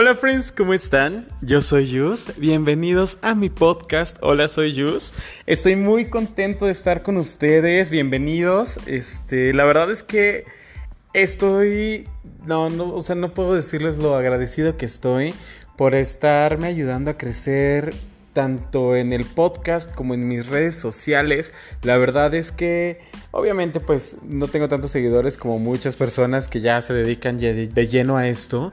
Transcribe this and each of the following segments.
Hola friends, ¿cómo están? Yo soy Yus, bienvenidos a mi podcast Hola soy Yus. Estoy muy contento de estar con ustedes, bienvenidos. Este, la verdad es que estoy no no, o sea, no puedo decirles lo agradecido que estoy por estarme ayudando a crecer tanto en el podcast como en mis redes sociales. La verdad es que obviamente pues no tengo tantos seguidores como muchas personas que ya se dedican de lleno a esto.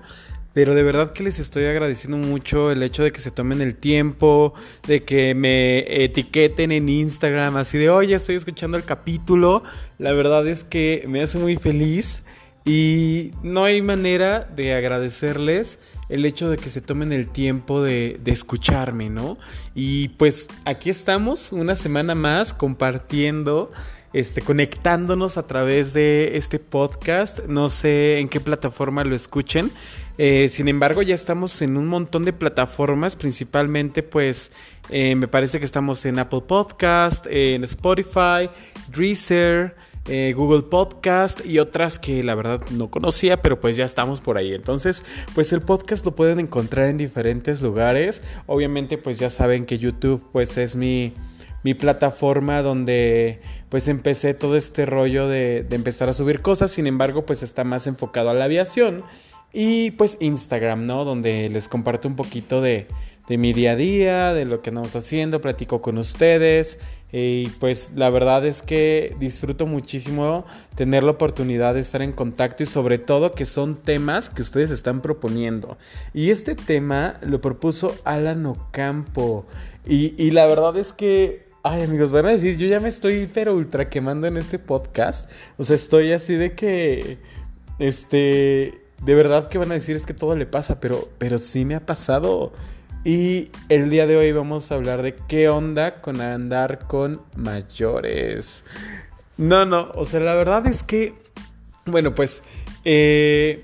Pero de verdad que les estoy agradeciendo mucho el hecho de que se tomen el tiempo, de que me etiqueten en Instagram, así de, oye, estoy escuchando el capítulo. La verdad es que me hace muy feliz y no hay manera de agradecerles el hecho de que se tomen el tiempo de, de, escucharme, ¿no? Y pues aquí estamos una semana más compartiendo, este, conectándonos a través de este podcast. No sé en qué plataforma lo escuchen. Eh, sin embargo, ya estamos en un montón de plataformas, principalmente pues eh, me parece que estamos en Apple Podcast, en Spotify, Deezer, eh, Google Podcast y otras que la verdad no conocía, pero pues ya estamos por ahí. Entonces, pues el podcast lo pueden encontrar en diferentes lugares. Obviamente, pues ya saben que YouTube pues es mi, mi plataforma donde pues empecé todo este rollo de, empezar a subir cosas. Sin embargo, pues está más enfocado a la aviación. Y pues Instagram, ¿no? Donde les comparto un poquito de, mi día a día, de lo que andamos haciendo, platico con ustedes. Y pues la verdad es que disfruto muchísimo tener la oportunidad de estar en contacto y sobre todo que son temas que ustedes están proponiendo. Y este tema lo propuso Alan Ocampo. Y la verdad es que Ay, amigos, van a decir, yo ya me estoy pero ultra quemando en este podcast. O sea, estoy así de que. Este de verdad que van a decir es que todo le pasa, pero, pero sí me ha pasado. Y el día de hoy vamos a hablar de qué onda con andar con mayores. No, no, o sea, la verdad es que, bueno, pues, eh,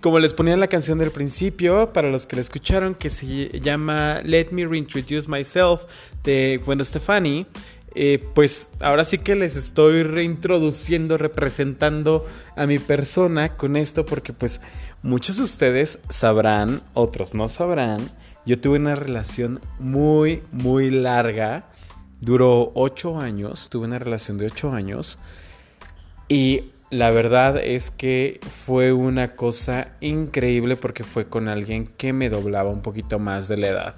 como les ponía en la canción del principio, para los que la escucharon, que se llama Let Me Reintroduce Myself de Gwen Stefani. Eh, pues ahora sí que les estoy reintroduciendo, representando a mi persona con esto, porque pues muchos de ustedes sabrán, otros no sabrán. Yo tuve una relación muy, muy larga. Duró ocho años, tuve una relación de ocho años. Y la verdad es que fue una cosa increíble porque fue con alguien que me doblaba un poquito más de la edad.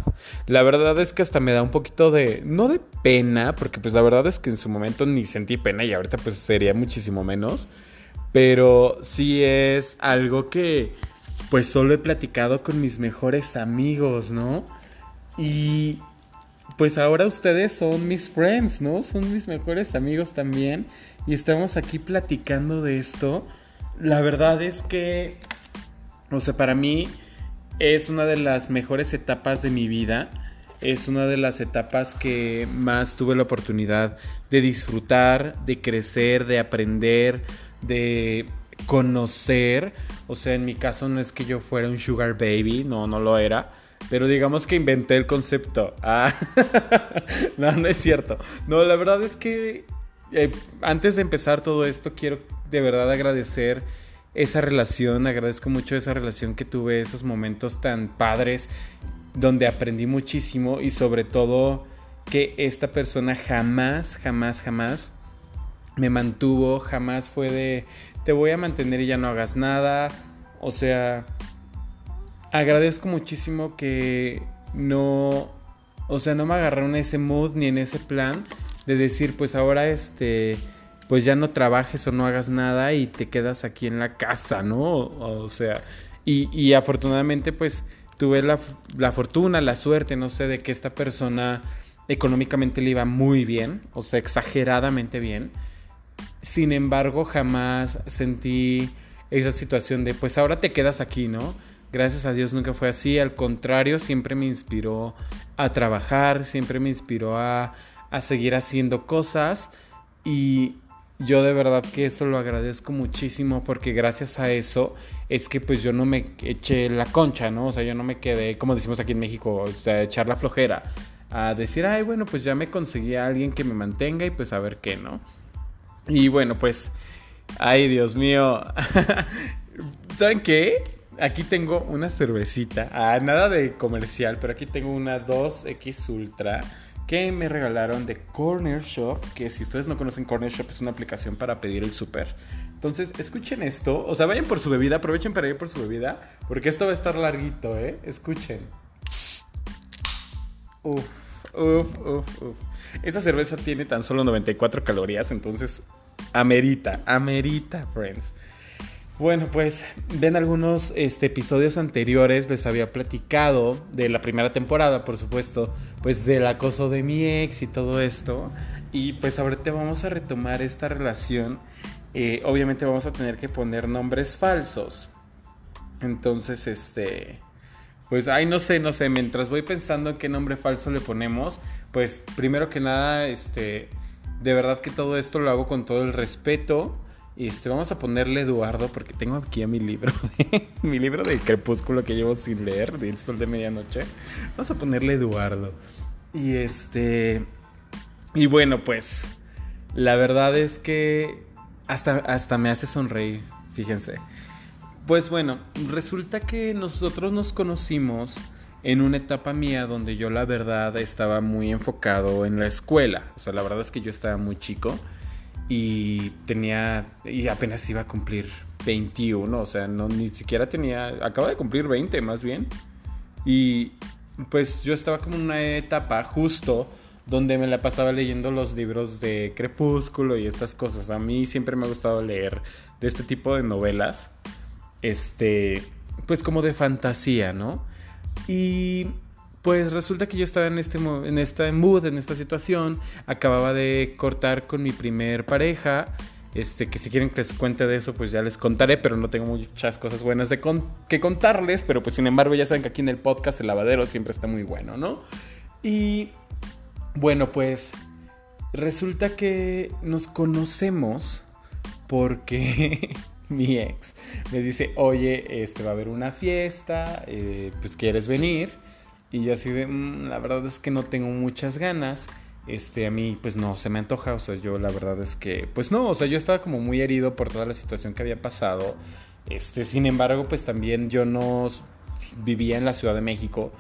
La verdad es que hasta me da un poquito de, no de pena, porque pues la verdad es que en su momento ni sentí pena y ahorita pues sería muchísimo menos. Pero sí es algo que pues solo he platicado con mis mejores amigos, ¿no? Y pues ahora ustedes son mis friends, ¿no? Son mis mejores amigos también y estamos aquí platicando de esto. La verdad es que, o sea, para mí es una de las mejores etapas de mi vida. Es una de las etapas que más tuve la oportunidad de disfrutar, de crecer, de aprender, de conocer. O sea, en mi caso no es que yo fuera un sugar baby, no, no lo era. Pero digamos que inventé el concepto. Ah, no, no es cierto. No, la verdad es que eh, antes de empezar todo esto, quiero de verdad agradecer esa relación, agradezco mucho esa relación que tuve, esos momentos tan padres donde aprendí muchísimo y sobre todo que esta persona jamás, jamás, jamás me mantuvo, jamás fue de te voy a mantener y ya no hagas nada. O sea, agradezco muchísimo que no, o sea, no me agarraron en ese mood ni en ese plan de decir, pues ahora este, pues ya no trabajes o no hagas nada y te quedas aquí en la casa, ¿no? O, sea, y, afortunadamente pues tuve la, la, fortuna, la suerte, no sé, de que esta persona económicamente le iba muy bien, o sea, exageradamente bien. Sin embargo, jamás sentí esa situación de, pues ahora te quedas aquí, ¿no? Gracias a Dios nunca fue así, al contrario, siempre me inspiró a trabajar, siempre me inspiró a, a seguir haciendo cosas y yo de verdad que eso lo agradezco muchísimo porque gracias a eso es que pues yo no me eché la concha, ¿no? O sea, yo no me quedé, como decimos aquí en México, o sea, echar la flojera, a decir, ay, bueno, pues ya me conseguí a alguien que me mantenga y pues a ver qué, ¿no? Y bueno, pues, ay, Dios mío, ¿saben qué? aquí tengo una cervecita. Ah, nada de comercial, pero aquí tengo una 2X Ultra que me regalaron de Corner Shop, que si ustedes no conocen Corner Shop es una aplicación para pedir el súper. Entonces, escuchen esto, o sea, vayan por su bebida, aprovechen para ir por su bebida, porque esto va a estar larguito, ¿eh? Escuchen. Uf, uf, uf, uf. Esta cerveza tiene tan solo 94 calorías, entonces amerita, amerita, friends. Bueno, pues ven algunos este, episodios anteriores, les había platicado de la primera temporada, por supuesto, pues del acoso de mi ex y todo esto. Y pues ahorita vamos a retomar esta relación. Eh, obviamente vamos a tener que poner nombres falsos. Entonces, este... Pues, ay, no sé, no sé, mientras voy pensando en qué nombre falso le ponemos, pues primero que nada, este, de verdad que todo esto lo hago con todo el respeto este, vamos a ponerle Eduardo porque tengo aquí a mi libro, mi libro de Crepúsculo que llevo sin leer, del Sol de Medianoche. Vamos a ponerle Eduardo. Y este, y bueno, pues la verdad es que hasta, hasta me hace sonreír, fíjense. Pues bueno, resulta que nosotros nos conocimos en una etapa mía donde yo la verdad estaba muy enfocado en la escuela. O sea, la verdad es que yo estaba muy chico y tenía y apenas iba a cumplir 21, o sea, no ni siquiera tenía, acaba de cumplir 20 más bien. Y pues yo estaba como en una etapa justo donde me la pasaba leyendo los libros de Crepúsculo y estas cosas. A mí siempre me ha gustado leer de este tipo de novelas. Este, pues como de fantasía, ¿no? Y pues resulta que yo estaba en este en esta mood, en esta situación, acababa de cortar con mi primer pareja, este que si quieren que les cuente de eso, pues ya les contaré, pero no tengo muchas cosas buenas de que contarles, pero pues sin embargo ya saben que aquí en el podcast el lavadero siempre está muy bueno, ¿no? Y bueno, pues resulta que nos conocemos porque mi ex me dice, oye, este va a haber una fiesta, eh, pues quieres venir. Y yo así de, mm, la verdad es que no tengo muchas ganas. Este, a mí pues no se me antoja, o sea, yo la verdad es que, pues no, o sea, yo estaba como muy herido por toda la situación que había pasado. Este, sin embargo, pues también yo no vivía en la Ciudad de México.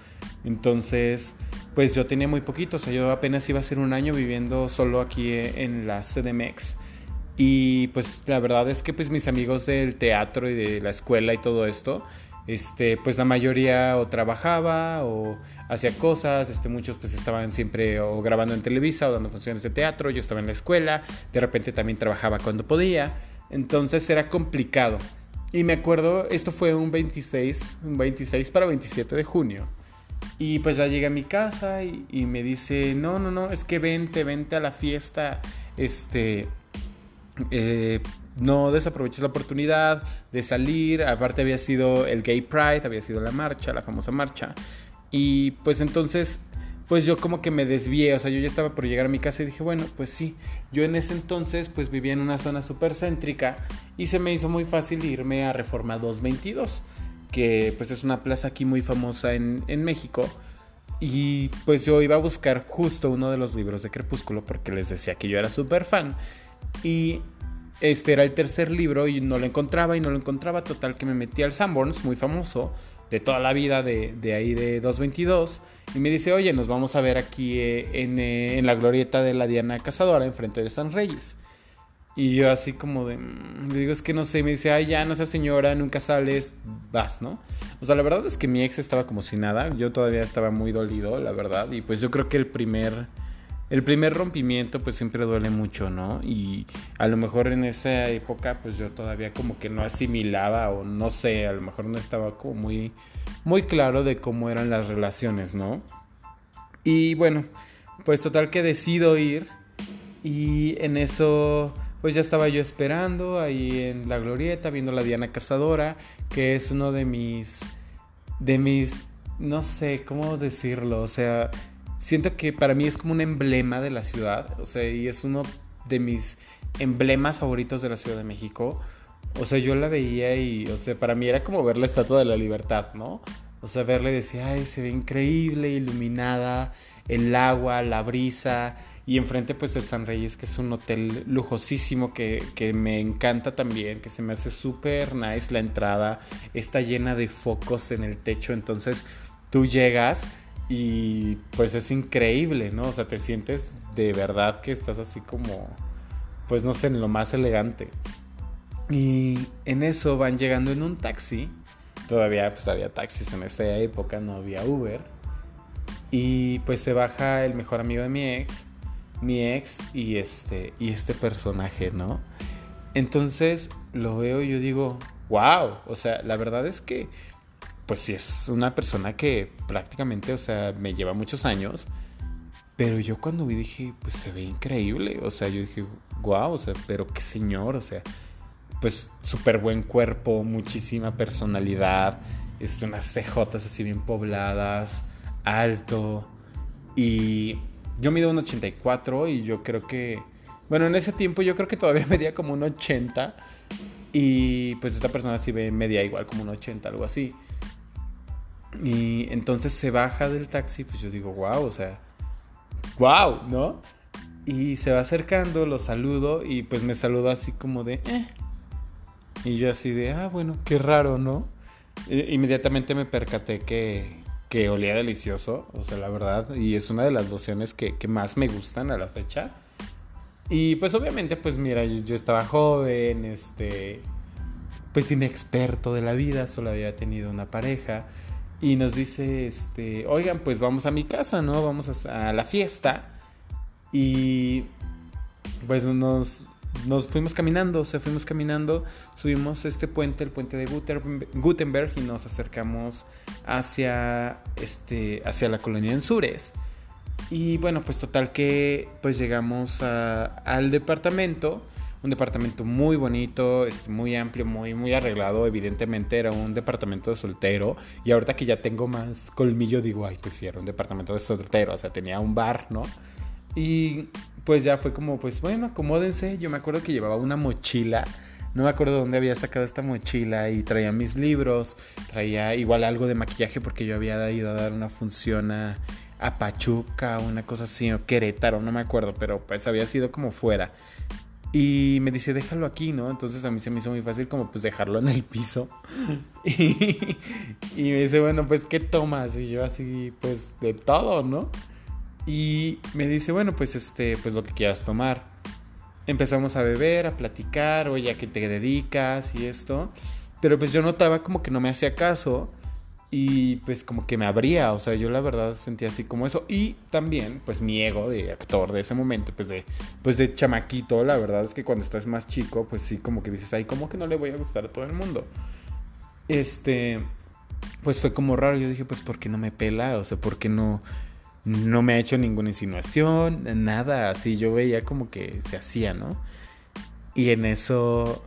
Entonces, pues yo tenía muy poquito, o sea, yo apenas iba a ser un año viviendo solo aquí en la CDMX. Y pues la verdad es que pues mis amigos del teatro y de la escuela y todo esto, este, pues la mayoría o trabajaba o hacía cosas, este, muchos pues estaban siempre o grabando en Televisa o dando funciones de teatro, yo estaba en la escuela, de repente también trabajaba cuando podía, entonces era complicado. Y me acuerdo, esto fue un 26, un 26 para 27 de junio. Y pues ya llegué a mi casa y, y me dice, no, no, no, es que vente, vente a la fiesta, este, eh, no desaproveches la oportunidad de salir. Aparte había sido el Gay Pride, había sido la marcha, la famosa marcha. Y pues entonces, pues yo como que me desvié, o sea, yo ya estaba por llegar a mi casa y dije, bueno, pues sí, yo en ese entonces pues vivía en una zona súper céntrica y se me hizo muy fácil irme a Reforma 222, que pues es una plaza aquí muy famosa en, en México. Y pues yo iba a buscar justo uno de los libros de Crepúsculo porque les decía que yo era súper fan. Y este era el tercer libro y no lo encontraba y no lo encontraba. Total que me metí al Sanborns, muy famoso, de toda la vida de, de ahí de 222. Y me dice, oye, nos vamos a ver aquí eh, en, eh, en, la glorieta de la Diana Cazadora, enfrente de San Reyes. Y yo así como de, mm", le digo, es que no sé, me dice, ay, ya, no seas señora, nunca sales, vas, ¿no? O sea, la verdad es que mi ex estaba como si nada, yo todavía estaba muy dolido, la verdad, y pues yo creo que el primer el primer rompimiento pues siempre duele mucho, ¿no? Y a lo mejor en esa época pues yo todavía como que no asimilaba o no sé, a lo mejor no estaba como muy, muy claro de cómo eran las relaciones, ¿no? Y bueno, pues total que decido ir y en eso pues ya estaba yo esperando ahí en la glorieta viendo la Diana Cazadora, que es uno de mis, de mis, no sé cómo decirlo, o sea siento que para mí es como un emblema de la ciudad, o sea, y es uno de mis emblemas favoritos de la Ciudad de México. O sea, yo la veía y, o sea, para mí era como ver la Estatua de la Libertad, ¿no? O sea, verle y decía, ay, se ve increíble, iluminada, el agua, la brisa, Y enfrente pues el San Reyes, que es un hotel lujosísimo que, que me encanta también, que se me hace súper nice la entrada. Está llena de focos en el techo, entonces tú llegas y pues es increíble, ¿no? O sea, te sientes de verdad que estás así como, pues no sé, en lo más elegante. Y en eso van llegando en un taxi. Todavía pues había taxis en esa época, no había Uber. Y pues se baja el mejor amigo de mi ex, mi ex y este, y este personaje, ¿no? Entonces lo veo y yo digo, wow, o sea, la verdad es que pues sí es una persona que prácticamente, o sea, me lleva muchos años. Pero yo cuando vi dije, pues se ve increíble. O sea, yo dije, wow, o sea, pero qué señor, o sea, pues súper buen cuerpo, muchísima personalidad, este, unas cejotas así bien pobladas, alto. Y yo mido un 84 y yo creo que, bueno, en ese tiempo yo creo que todavía medía como un 80. Y pues esta persona sí ve media igual como un 80, algo así. Y entonces se baja del taxi, pues yo digo, wow, o sea, wow, ¿no? Y se va acercando, lo saludo y pues me saluda así como de, eh. Y yo así de, ah, bueno, qué raro, ¿no? inmediatamente me percaté que, que olía delicioso, o sea, la verdad, y es una de las lociones que, que más me gustan a la fecha. Y pues obviamente, pues mira, yo, yo, estaba joven, este, pues inexperto de la vida, solo había tenido una pareja y nos dice, este, oigan, pues vamos a mi casa, ¿no? Vamos a, la fiesta. Y pues nos, nos fuimos caminando, o sea, fuimos caminando, subimos este puente, el puente de Gutenberg, y nos acercamos hacia, este, hacia la colonia en Sures. Y bueno, pues total que pues llegamos al departamento un departamento muy bonito, este, muy amplio, muy, muy arreglado. Evidentemente era un departamento de soltero. Y ahorita que ya tengo más colmillo, digo, ay, pues sí, era un departamento de soltero. O sea, tenía un bar, ¿no? Y pues ya fue como, pues bueno, acomódense. Yo me acuerdo que llevaba una mochila. No me acuerdo dónde había sacado esta mochila y traía mis libros, traía igual algo de maquillaje porque yo había ido a dar una función a, a Pachuca, una cosa así, o Querétaro, no me acuerdo, pero pues había sido como fuera. Y me dice, déjalo aquí, ¿no? Entonces a mí se me hizo muy fácil como pues dejarlo en el piso. y, me dice, bueno, pues ¿qué tomas? Y yo así, pues de todo, ¿no? Y me dice, bueno, pues este, pues lo que quieras tomar. Empezamos a beber, a platicar, oye, ¿a qué te dedicas? Y esto. Pero pues yo notaba como que no me hacía caso y pues como que me abría, o sea, yo la verdad sentía así como eso y también pues mi ego de actor de ese momento, pues de pues de chamaquito, la verdad es que cuando estás más chico, pues sí como que dices, "Ay, ¿cómo que no le voy a gustar a todo el mundo?" Este pues fue como raro, yo dije, pues ¿por qué no me pela? O sea, ¿por qué no no me ha hecho ninguna insinuación, nada, así yo veía como que se hacía, ¿no? Y en eso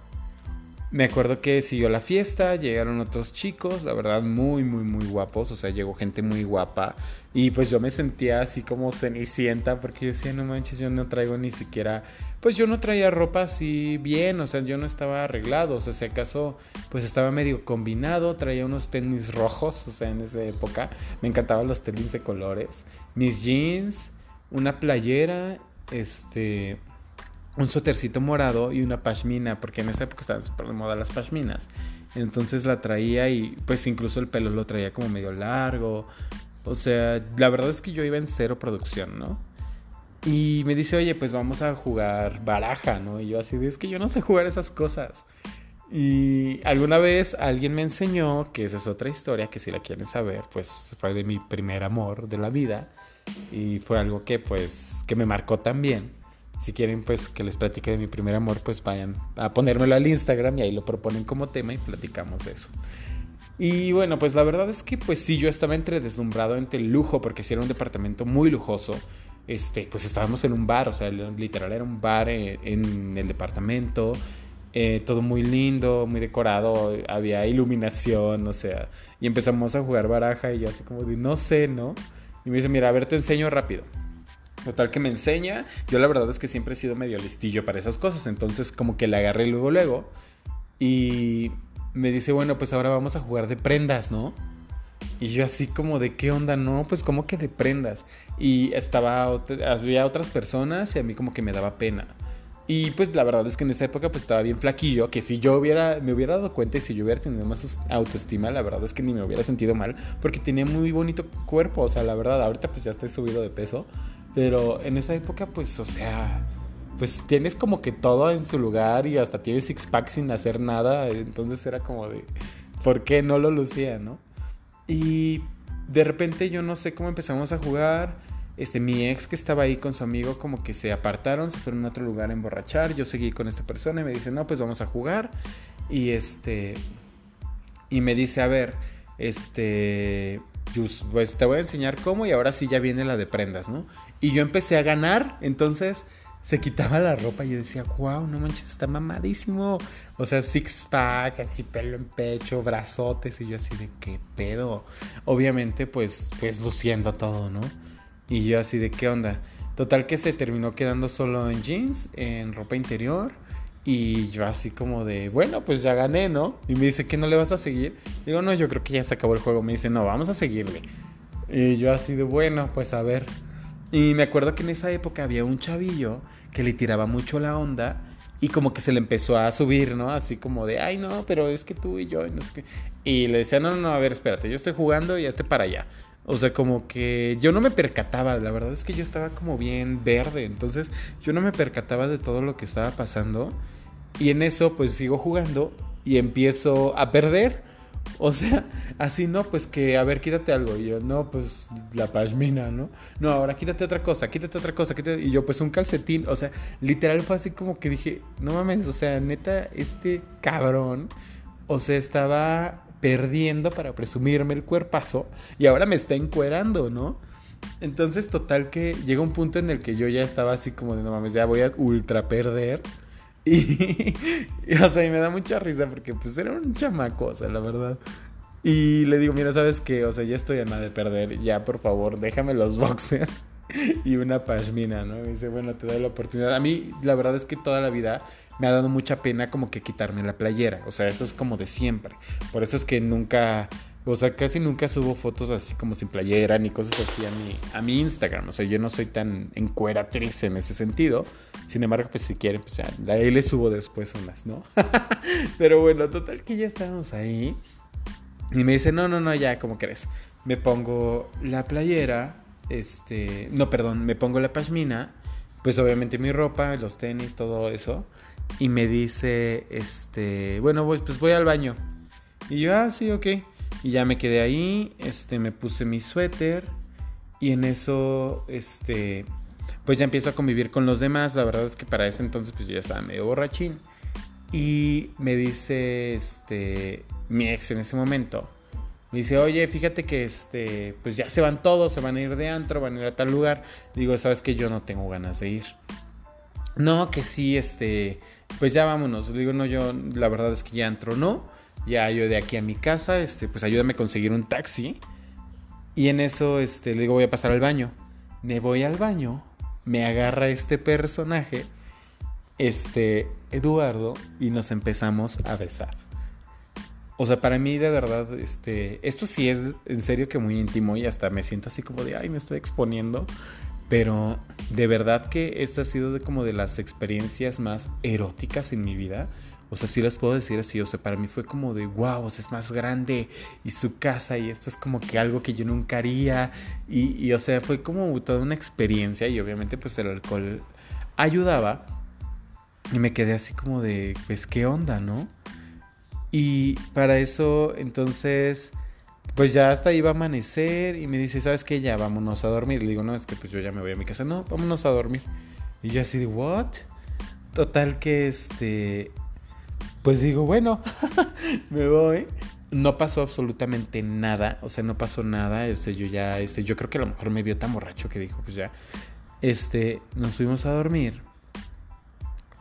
me acuerdo que siguió la fiesta, llegaron otros chicos, la verdad muy, muy, muy guapos, o sea, llegó gente muy guapa y pues yo me sentía así como cenicienta porque yo decía, no manches, yo no traigo ni siquiera, pues yo no traía ropa así bien, o sea, yo no estaba arreglado, o sea, si acaso pues estaba medio combinado, traía unos tenis rojos, o sea, en esa época me encantaban los tenis de colores, mis jeans, una playera, este un suétercito morado y una pashmina, porque en esa época estaban súper de moda las pashminas. Entonces la traía y pues incluso el pelo lo traía como medio largo. O sea, la verdad es que yo iba en cero producción, ¿no? Y me dice, oye, pues vamos a jugar baraja, ¿no? Y yo así, es que yo no sé jugar esas cosas. Y alguna vez alguien me enseñó, que esa es otra historia, que si la quieren saber, pues fue de mi primer amor de la vida. Y fue algo que pues, que me marcó también si quieren pues que les platique de mi primer amor, pues vayan a ponérmelo al Instagram y ahí lo proponen como tema y platicamos de eso. Y bueno, pues la verdad es que pues sí, yo estaba entre deslumbrado entre el lujo, porque si era un departamento muy lujoso, este, pues estábamos en un bar, o sea, literal era un bar eh, en, el departamento, eh, todo muy lindo, muy decorado, había iluminación, o sea, y empezamos a jugar baraja y yo así como de, no sé, ¿no? Y me dice, mira, a ver, te enseño rápido. Total que me enseña. Yo la verdad es que siempre he sido medio listillo para esas cosas. Entonces como que la agarré luego, luego. Y me dice, bueno, pues ahora vamos a jugar de prendas, ¿no? Y yo así como de qué onda, no, pues como que de prendas. Y estaba, había otras personas y a mí como que me daba pena. Y pues la verdad es que en esa época pues estaba bien flaquillo, que si yo hubiera, me hubiera dado cuenta y si yo hubiera tenido más autoestima, la verdad es que ni me hubiera sentido mal, porque tenía muy bonito cuerpo, o sea, la verdad, ahorita pues ya estoy subido de peso, pero en esa época pues, o sea, pues tienes como que todo en su lugar y hasta tienes six pack sin hacer nada, entonces era como de, ¿por qué no lo lucía, no? Y de repente yo no sé cómo empezamos a jugar este, mi ex que estaba ahí con su amigo como que se apartaron, se fueron a otro lugar a emborrachar, yo seguí con esta persona y me dice, no, pues vamos a jugar. Y este, y me dice, a ver, este, pues te voy a enseñar cómo y ahora sí ya viene la de prendas, ¿no? Y yo empecé a ganar, entonces se quitaba la ropa y yo decía, wow, no manches, está mamadísimo. O sea, six pack, así pelo en pecho, brazotes y yo así de qué pedo. Obviamente, pues, pues luciendo todo, ¿no? Y yo así de qué onda. Total que se terminó quedando solo en jeans, en ropa interior. Y yo así como de, bueno, pues ya gané, ¿no? Y me dice, ¿que no le vas a seguir? Digo, no, yo creo que ya se acabó el juego. Me dice, no, vamos a seguirle. Y yo así de, bueno, pues a ver. Y me acuerdo que en esa época había un chavillo que le tiraba mucho la onda y como que se le empezó a subir, ¿no? Así como de, ay, no, pero es que tú y yo, y no sé qué. Y le decía, no, no, no, a ver, espérate, yo estoy jugando y este para allá. O sea, como que yo no me percataba, la verdad es que yo estaba como bien verde, entonces yo no me percataba de todo lo que estaba pasando. Y en eso pues sigo jugando y empiezo a perder. O sea, así no, pues que, a ver, quítate algo. Y yo, no, pues la pashmina, ¿no? No, ahora quítate otra cosa, quítate otra cosa. Quítate... Y yo, pues un calcetín. O sea, literal fue así como que dije, no mames, o sea, neta, este cabrón, o sea, estaba perdiendo para presumirme el cuerpazo y ahora me está encuerando, ¿no? Entonces, total que llega un punto en el que yo ya estaba así como de no mames, ya voy a ultra perder. Y, o sea, y me da mucha risa porque pues era un chamaco, o sea, la verdad. Y le digo, mira, ¿sabes qué? O sea, ya estoy a nada de perder, ya por favor, déjame los boxers y una pashmina, ¿no? Y dice, bueno, te doy la oportunidad. A mí, la verdad es que toda la vida me ha dado mucha pena como que quitarme la playera. O sea, eso es como de siempre. Por eso es que nunca, o sea, casi nunca subo fotos así como sin playera ni cosas así a mi, a mi Instagram. O sea, yo no soy tan encueratriz en ese sentido. Sin embargo, pues si quieren, pues ya, ahí les subo después unas, ¿no? Pero bueno, total que ya estábamos ahí. Y me dice, no, no, no, ya, como crees. Me pongo la playera, este, no, perdón, me pongo la pashmina, pues obviamente mi ropa, los tenis, todo eso y me dice, este, bueno, pues, pues voy al baño. Y yo, ah, sí, ok. Y ya me quedé ahí, este, me puse mi suéter y en eso, este, pues ya empiezo a convivir con los demás. La verdad es que para ese entonces, pues yo ya estaba medio borrachín. Y me dice, este, mi ex en ese momento, me dice, oye, fíjate que, este, pues ya se van todos, se van a ir de antro, van a ir a tal lugar. Digo, sabes que yo no tengo ganas de ir. No, que sí, este, pues ya vámonos. Digo, no, yo la verdad es que ya entro, no. Ya yo de aquí a mi casa, este, pues ayúdame a conseguir un taxi. Y en eso, este, le digo, voy a pasar al baño. Me voy al baño, me agarra este personaje, este, Eduardo, y nos empezamos a besar. O sea, para mí de verdad, este, esto sí es en serio que muy íntimo y hasta me siento así como de, ay, me estoy exponiendo. Pero de verdad que esta ha sido de como de las experiencias más eróticas en mi vida. O sea, sí las puedo decir así. O sea, para mí fue como de wow, o sea, es más grande y su casa y esto es como que algo que yo nunca haría. Y, y o sea, fue como toda una experiencia y obviamente pues el alcohol ayudaba. Y me quedé así como de, pues, ¿qué onda, no? Y para eso, entonces pues ya hasta iba a amanecer y me dice, ¿sabes qué? Ya vámonos a dormir. Le digo, no, es que pues yo ya me voy a mi casa. No, vámonos a dormir. Y yo así de, ¿what? Total que este, pues digo, bueno, me voy. No pasó absolutamente nada, o sea, no pasó nada. Este, yo ya, este, yo creo que a lo mejor me vio tan borracho que dijo, pues ya, este, nos fuimos a dormir.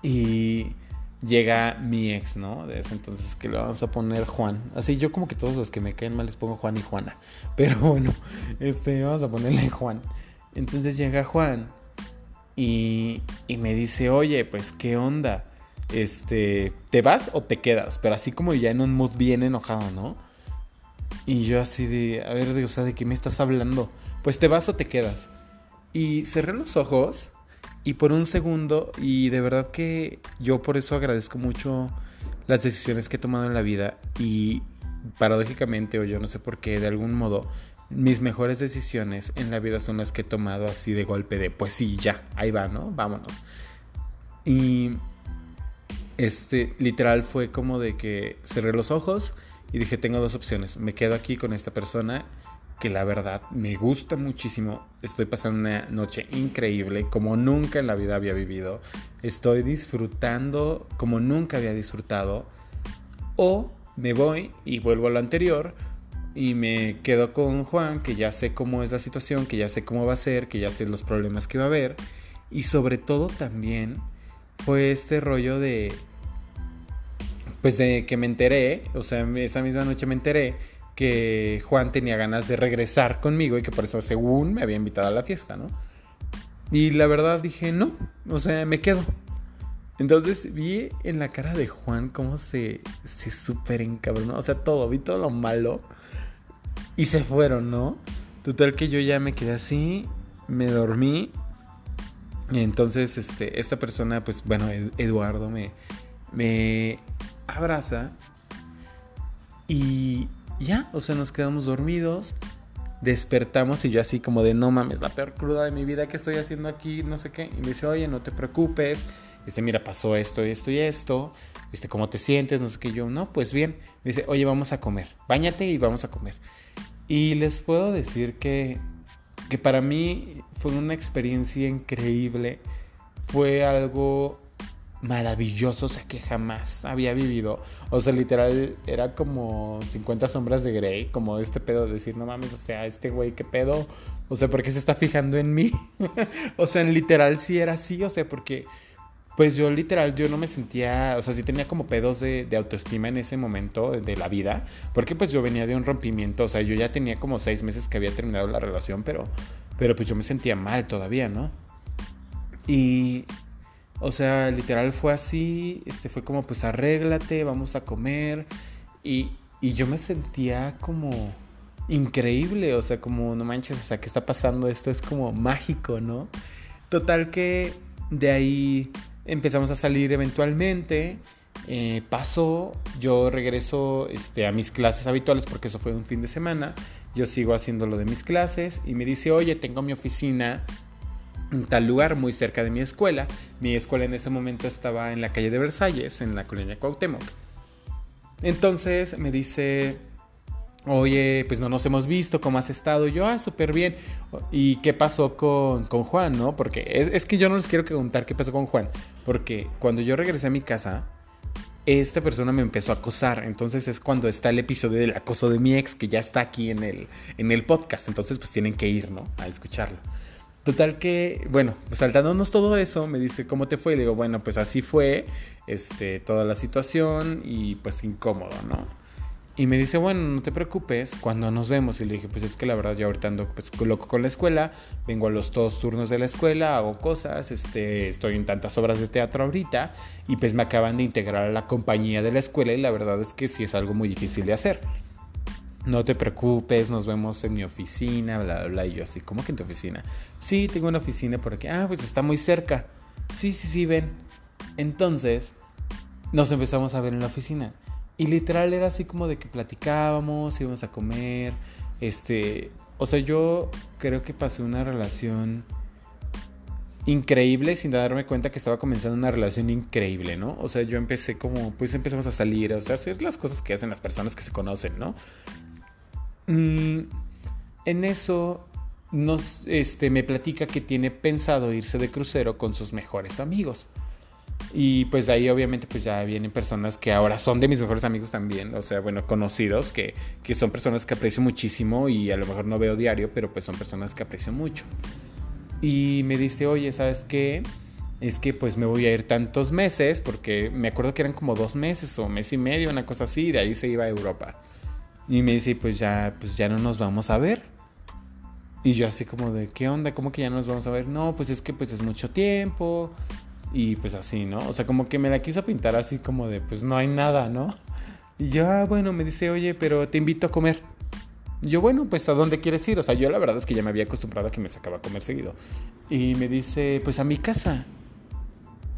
Y llega mi ex, ¿no? De ese entonces que le vamos a poner Juan. Así yo como que todos los que me caen mal les pongo Juan y Juana. Pero bueno, este, vamos a ponerle Juan. Entonces llega Juan y, y me dice, oye, pues qué onda. Este, ¿te vas o te quedas? Pero así como ya en un mood bien enojado, ¿no? Y yo así de, a ver, o sea, ¿de qué me estás hablando? Pues te vas o te quedas. Y cerré los ojos y por un segundo, y de verdad que yo por eso agradezco mucho las decisiones que he tomado en la vida y paradójicamente, o yo no sé por qué, de algún modo, mis mejores decisiones en la vida son las que he tomado así de golpe de, pues sí, ya, ahí va, ¿no? Vámonos. Y este, literal fue como de que cerré los ojos y dije, tengo dos opciones, me quedo aquí con esta persona que la verdad me gusta muchísimo. Estoy pasando una noche increíble, como nunca en la vida había vivido. Estoy disfrutando como nunca había disfrutado. O me voy y vuelvo a lo anterior y me quedo con Juan, que ya sé cómo es la situación, que ya sé cómo va a ser, que ya sé los problemas que va a haber. Y sobre todo también fue este rollo de... Pues de que me enteré, o sea, esa misma noche me enteré que Juan tenía ganas de regresar conmigo y que por eso según me había invitado a la fiesta, ¿no? Y la verdad dije, no, o sea, me quedo. Entonces vi en la cara de Juan cómo se, se súper encabronó. O sea, todo, vi todo lo malo. Y se fueron, ¿no? Total que yo ya me quedé así, me dormí. Entonces, este, esta persona, pues bueno, Eduardo me, me abraza. Y ya, o sea, nos quedamos dormidos. Despertamos y yo así como de no mames, la peor cruda de mi vida que estoy haciendo aquí, no sé qué. Y me dice, oye, no te preocupes este, mira, pasó esto y esto y esto, este, ¿cómo te sientes? No sé qué, yo, no, pues bien, me dice, oye, vamos a comer, bañate y vamos a comer. Y les puedo decir que, que para mí fue una experiencia increíble, fue algo maravilloso, o sea, que jamás había vivido. O sea, literal, era como 50 sombras de Grey, como este pedo de decir, no mames, o sea, este güey, ¿qué pedo? O sea, ¿por qué se está fijando en mí? o sea, en literal sí era así, o sea, porque pues yo literal, yo no me sentía, o sea, sí tenía como pedos de, autoestima en ese momento de, la vida, porque pues yo venía de un rompimiento, o sea, yo ya tenía como seis meses que había terminado la relación, pero, pero pues yo me sentía mal todavía, ¿no? Y, o sea, literal fue así, este fue como pues arréglate, vamos a comer, y, y yo me sentía como increíble, o sea, como no manches, o sea, ¿qué está pasando? Esto es como mágico, ¿no? Total que de ahí empezamos a salir eventualmente. Eh, pasó, yo regreso este, a mis clases habituales porque eso fue un fin de semana. Yo sigo haciendo lo de mis clases y me dice, oye, tengo mi oficina en tal lugar muy cerca de mi escuela. Mi escuela en ese momento estaba en la calle de Versalles, en la colonia Cuauhtémoc. Entonces me dice, oye, pues no nos hemos visto, ¿cómo has estado? yo, ah, súper bien. ¿Y qué pasó con, Juan, no? Porque es, es, que yo no les quiero contar qué pasó con Juan. Porque cuando yo regresé a mi casa, esta persona me empezó a acosar. Entonces es cuando está el episodio del acoso de mi ex, que ya está aquí en el, en el podcast. Entonces pues tienen que ir, ¿no? A escucharlo. Total que, bueno, pues saltándonos todo eso, me dice, ¿cómo te fue? Y le digo, bueno, pues así fue, este, toda la situación y pues incómodo, ¿no? Y me dice, bueno, no te preocupes, cuando nos vemos. Y le dije, pues es que la verdad yo ahorita ando pues, loco con la escuela, vengo a los dos turnos de la escuela, hago cosas, este, estoy en tantas obras de teatro ahorita y pues me acaban de integrar a la compañía de la escuela y la verdad es que sí es algo muy difícil de hacer. No te preocupes, nos vemos en mi oficina, bla, bla, bla. Y yo así, ¿cómo que en tu oficina? Sí, tengo una oficina por aquí. Ah, pues está muy cerca. Sí, sí, sí, ven. Entonces, nos empezamos a ver en la oficina. Y literal era así como de que platicábamos, íbamos a comer, este, o sea, yo creo que pasé una relación increíble sin darme cuenta que estaba comenzando una relación increíble, ¿no? O sea, yo empecé como, pues empezamos a salir, o sea, hacer las cosas que hacen las personas que se conocen, ¿no? Y en eso nos, este, me platica que tiene pensado irse de crucero con sus mejores amigos. Y pues de ahí obviamente pues ya vienen personas que ahora son de mis mejores amigos también, o sea, bueno, conocidos, que, que son personas que aprecio muchísimo y a lo mejor no veo diario, pero pues son personas que aprecio mucho. Y me dice, oye, ¿sabes qué? Es que pues me voy a ir tantos meses, porque me acuerdo que eran como dos meses o mes y medio, una cosa así, y de ahí se iba a Europa. Y me dice, pues ya, pues ya no nos vamos a ver. Y yo así como de, ¿qué onda? ¿Cómo que ya no nos vamos a ver? No, pues es que pues es mucho tiempo, y pues así, ¿no? O sea, como que me la quiso pintar así como de, pues no hay nada, ¿no? Y yo, ah, bueno, me dice, oye, pero te invito a comer. Yo, bueno, pues ¿a dónde quieres ir? O sea, yo la verdad es que ya me había acostumbrado a que me sacaba a comer seguido. Y me dice, pues a mi casa.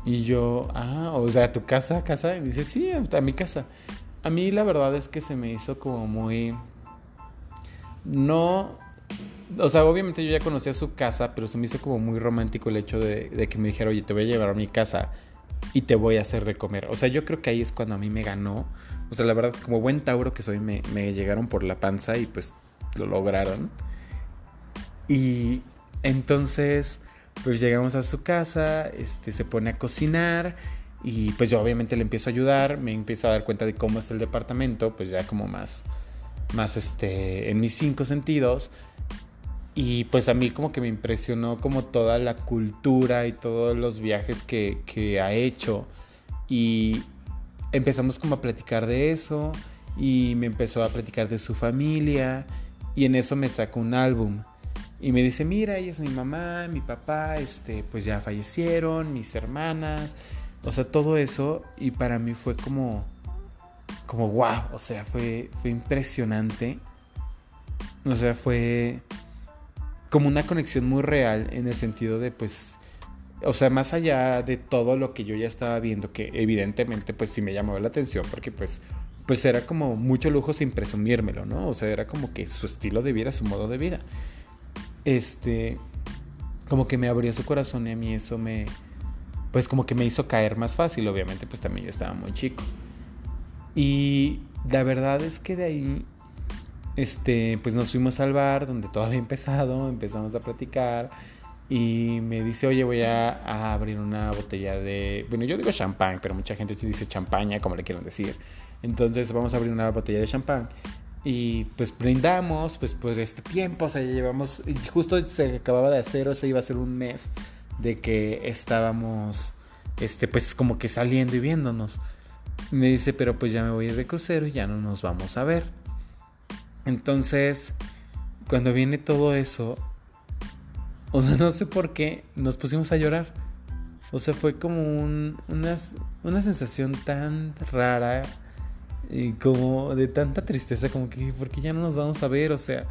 Y yo, ah, o sea, ¿a tu casa, casa? Y me dice, sí, a mi casa. A mí la verdad es que se me hizo como muy... No... O sea, obviamente yo ya conocía su casa, pero se me hizo como muy romántico el hecho de, que me dijera, oye, te voy a llevar a mi casa y te voy a hacer de comer. O sea, yo creo que ahí es cuando a mí me ganó. O sea, la verdad, como buen Tauro que soy, me, me llegaron por la panza y pues lo lograron. Y entonces, pues llegamos a su casa, este, se pone a cocinar y pues yo obviamente le empiezo a ayudar, me empiezo a dar cuenta de cómo es el departamento, pues ya como más, más este, en mis cinco sentidos. Y pues a mí como que me impresionó como toda la cultura y todos los viajes que, que ha hecho. Y empezamos como a platicar de eso y me empezó a platicar de su familia y en eso me sacó un álbum. Y me dice, mira, ella es mi mamá, mi papá, este, pues ya fallecieron, mis hermanas, o sea, todo eso. Y para mí fue como, como wow, o sea, fue, fue impresionante. O sea, fue como una conexión muy real en el sentido de pues o sea, más allá de todo lo que yo ya estaba viendo, que evidentemente pues sí me llamó la atención porque pues pues era como mucho lujo sin presumírmelo, ¿no? O sea, era como que su estilo de vida, su modo de vida. Este como que me abrió su corazón y a mí eso me pues como que me hizo caer más fácil, obviamente pues también yo estaba muy chico. Y la verdad es que de ahí este, pues nos fuimos al bar donde todo había empezado, empezamos a platicar y me dice, oye, voy a, abrir una botella de, bueno, yo digo champán, pero mucha gente dice champaña, como le quieran decir. Entonces vamos a abrir una botella de champán y pues brindamos, pues por este tiempo, o sea, ya llevamos, justo se acababa de hacer, o sea, iba a ser un mes de que estábamos, este, pues como que saliendo y viéndonos. Me dice, pero pues ya me voy de crucero y ya no nos vamos a ver. Entonces, cuando viene todo eso, o sea, no sé por qué nos pusimos a llorar. O sea, fue como un, una, sensación tan rara y como de tanta tristeza, como que, ¿por qué ya no nos vamos a ver? O sea,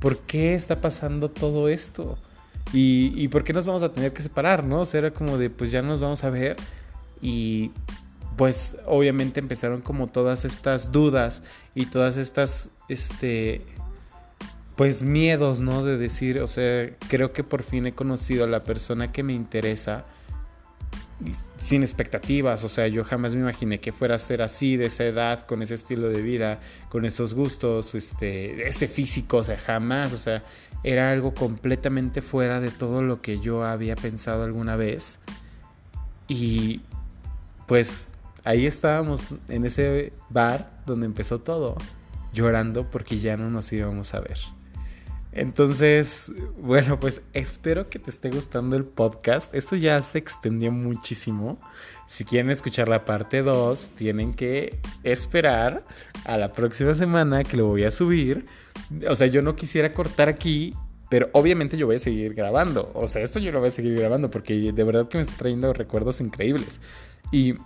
¿por qué está pasando todo esto? Y, y por qué nos vamos a tener que separar, ¿no? O sea, era como de, pues ya no nos vamos a ver. Y pues obviamente empezaron como todas estas dudas y todas estas, este, pues miedos, ¿no? De decir, o sea, creo que por fin he conocido a la persona que me interesa sin expectativas, o sea, yo jamás me imaginé que fuera a ser así, de esa edad, con ese estilo de vida, con esos gustos, este, ese físico, o sea, jamás, o sea, era algo completamente fuera de todo lo que yo había pensado alguna vez. Y pues ahí estábamos en ese bar donde empezó todo, llorando porque ya no nos íbamos a ver. Entonces, bueno, pues espero que te esté gustando el podcast. Esto ya se extendió muchísimo. Si quieren escuchar la parte 2, tienen que esperar a la próxima semana que lo voy a subir. O sea, yo no quisiera cortar aquí, pero obviamente yo voy a seguir grabando. O sea, esto yo lo voy a seguir grabando porque de verdad que me está trayendo recuerdos increíbles. Y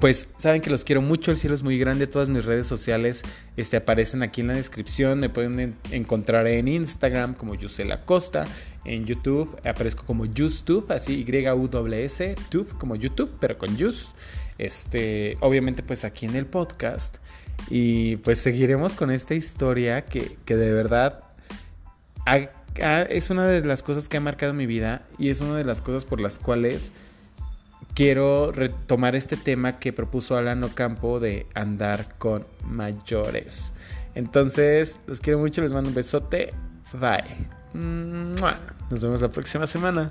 pues saben que los quiero mucho, el cielo es muy grande, todas mis redes sociales este, aparecen aquí en la descripción, me pueden encontrar en Instagram como Yusela Costa, en YouTube aparezco como YouTube, así Y-U-S, Tube, como YouTube, pero con Yus, este, obviamente pues aquí en el podcast, y pues seguiremos con esta historia que, que de verdad es una de las cosas que ha marcado mi vida y es una de las cosas por las cuales quiero retomar este tema que propuso Alan Ocampo de andar con mayores. Entonces, los quiero mucho, les mando un besote. Bye. Nos vemos la próxima semana.